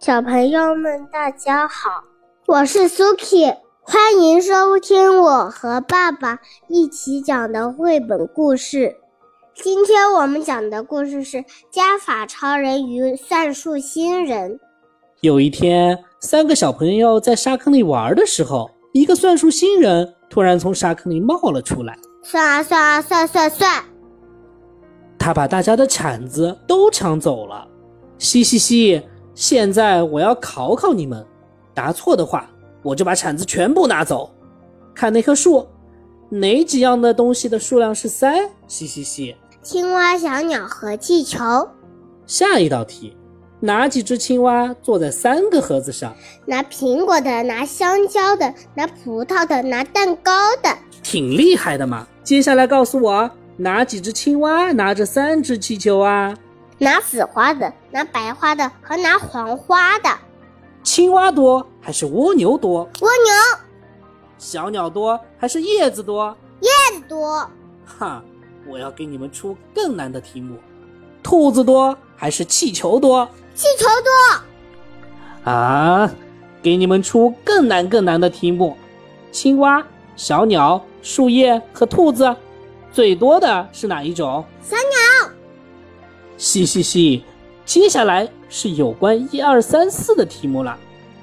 小朋友们，大家好，我是 Suki，欢迎收听我和爸爸一起讲的绘本故事。今天我们讲的故事是《加法超人与算术新人》。有一天，三个小朋友在沙坑里玩的时候，一个算术新人突然从沙坑里冒了出来。算啊算啊算算算！他把大家的铲子都抢走了。嘻嘻嘻！现在我要考考你们，答错的话，我就把铲子全部拿走。看那棵树，哪几样的东西的数量是三？嘻嘻嘻！青蛙、小鸟和气球。下一道题，哪几只青蛙坐在三个盒子上？拿苹果的，拿香蕉的，拿葡萄的，拿蛋糕的。挺厉害的嘛！接下来告诉我，哪几只青蛙拿着三只气球啊？拿紫花的，拿白花的和拿黄花的。青蛙多还是蜗牛多？蜗牛。小鸟多还是叶子多？叶子多。哈，我要给你们出更难的题目。兔子多还是气球多？气球多。啊，给你们出更难更难的题目。青蛙、小鸟、树叶和兔子，最多的是哪一种？小鸟。嘻嘻嘻，接下来是有关一二三四的题目了。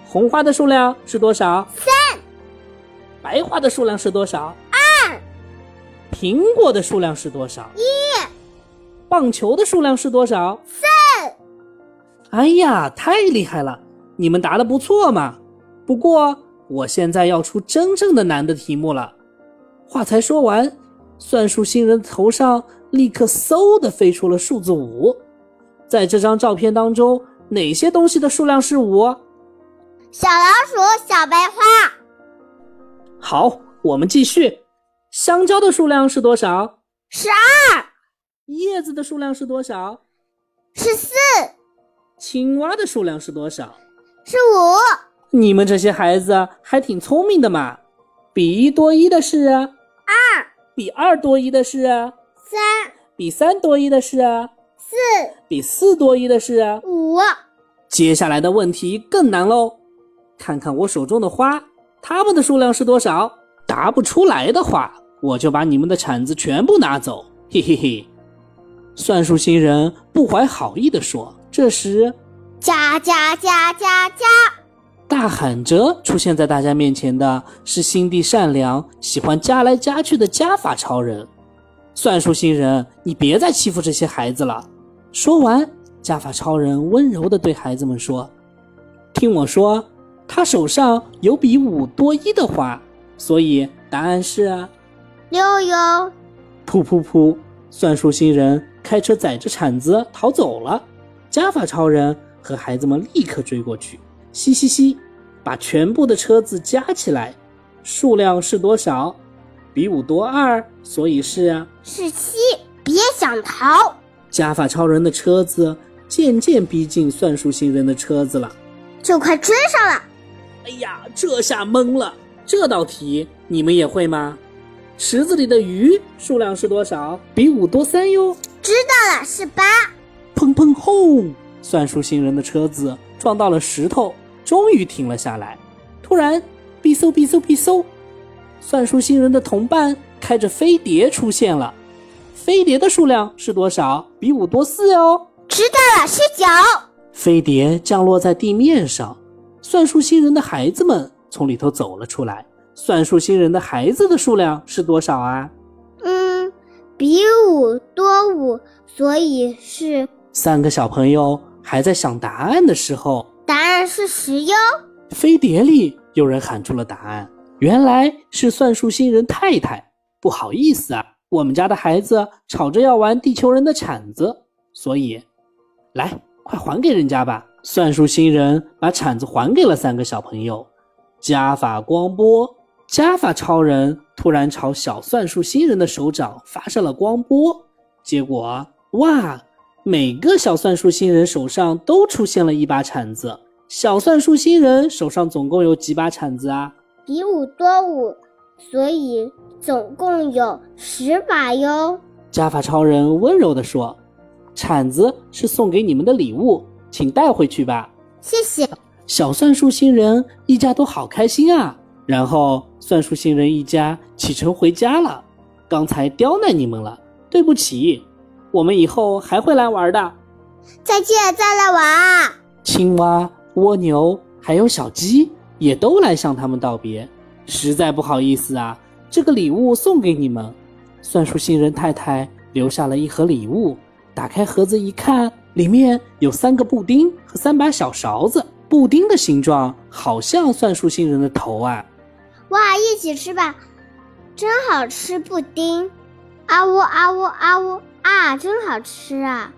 红花的数量是多少？三。白花的数量是多少？二。苹果的数量是多少？一。棒球的数量是多少？四。哎呀，太厉害了！你们答的不错嘛。不过我现在要出真正的难的题目了。话才说完，算术新人头上。立刻嗖的飞出了数字五，在这张照片当中，哪些东西的数量是五？小老鼠，小白花。好，我们继续。香蕉的数量是多少？十二。叶子的数量是多少？十四。青蛙的数量是多少？是五。你们这些孩子还挺聪明的嘛。比一多一的是？二。比二多一的是？三比三多一的是四，比四多一的是五。接下来的问题更难喽，看看我手中的花，它们的数量是多少？答不出来的话，我就把你们的铲子全部拿走。嘿嘿嘿！算术新人不怀好意地说。这时，加加加加加！大喊着出现在大家面前的是心地善良、喜欢加来加去的加法超人。算术星人，你别再欺负这些孩子了。说完，加法超人温柔地对孩子们说：“听我说，他手上有比五多一的花，所以答案是六哟。”噗噗噗！算术星人开车载着铲子逃走了。加法超人和孩子们立刻追过去，嘻嘻嘻，把全部的车子加起来，数量是多少？比五多二，所以是是七。别想逃！加法超人的车子渐渐逼近算术星人的车子了，就快追上了。哎呀，这下懵了！这道题你们也会吗？池子里的鱼数量是多少？比五多三哟。知道了，是八。砰砰轰！算术星人的车子撞到了石头，终于停了下来。突然，哔嗖哔嗖嗶嗖。算术星人的同伴开着飞碟出现了，飞碟的数量是多少？比五多四哦。知道了，是九。飞碟降落在地面上，算术星人的孩子们从里头走了出来。算术星人的孩子的数量是多少啊？嗯，比五多五，所以是。三个小朋友还在想答案的时候，答案是十哟。飞碟里有人喊出了答案。原来是算术新人太太，不好意思啊，我们家的孩子吵着要玩地球人的铲子，所以，来，快还给人家吧。算术新人把铲子还给了三个小朋友。加法光波，加法超人突然朝小算术新人的手掌发射了光波，结果，哇，每个小算术新人手上都出现了一把铲子。小算术新人手上总共有几把铲子啊？比五多五，所以总共有十把哟。加法超人温柔地说：“铲子是送给你们的礼物，请带回去吧。”谢谢。小算术星人一家都好开心啊！然后算术星人一家启程回家了。刚才刁难你们了，对不起，我们以后还会来玩的。再见，再来玩。青蛙、蜗牛还有小鸡也都来向他们道别。实在不好意思啊，这个礼物送给你们。算术星人太太留下了一盒礼物，打开盒子一看，里面有三个布丁和三把小勺子。布丁的形状好像算术星人的头啊！哇，一起吃吧，真好吃布丁！啊呜啊呜啊呜啊，真好吃啊！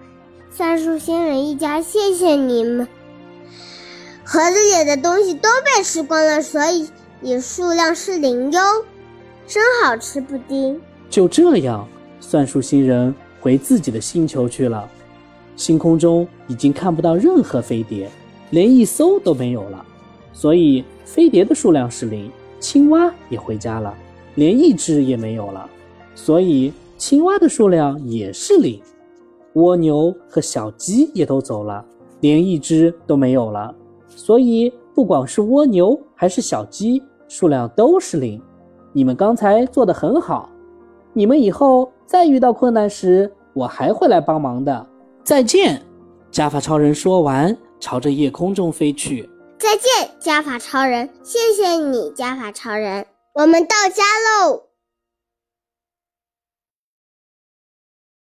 算术星人一家，谢谢你们。盒子里的东西都被吃光了，所以你数量是零哟。真好吃布丁！就这样，算术星人回自己的星球去了。星空中已经看不到任何飞碟。连一艘都没有了，所以飞碟的数量是零。青蛙也回家了，连一只也没有了，所以青蛙的数量也是零。蜗牛和小鸡也都走了，连一只都没有了，所以不管是蜗牛还是小鸡，数量都是零。你们刚才做的很好，你们以后再遇到困难时，我还会来帮忙的。再见，加法超人说完。朝着夜空中飞去。再见，加法超人！谢谢你，加法超人。我们到家喽。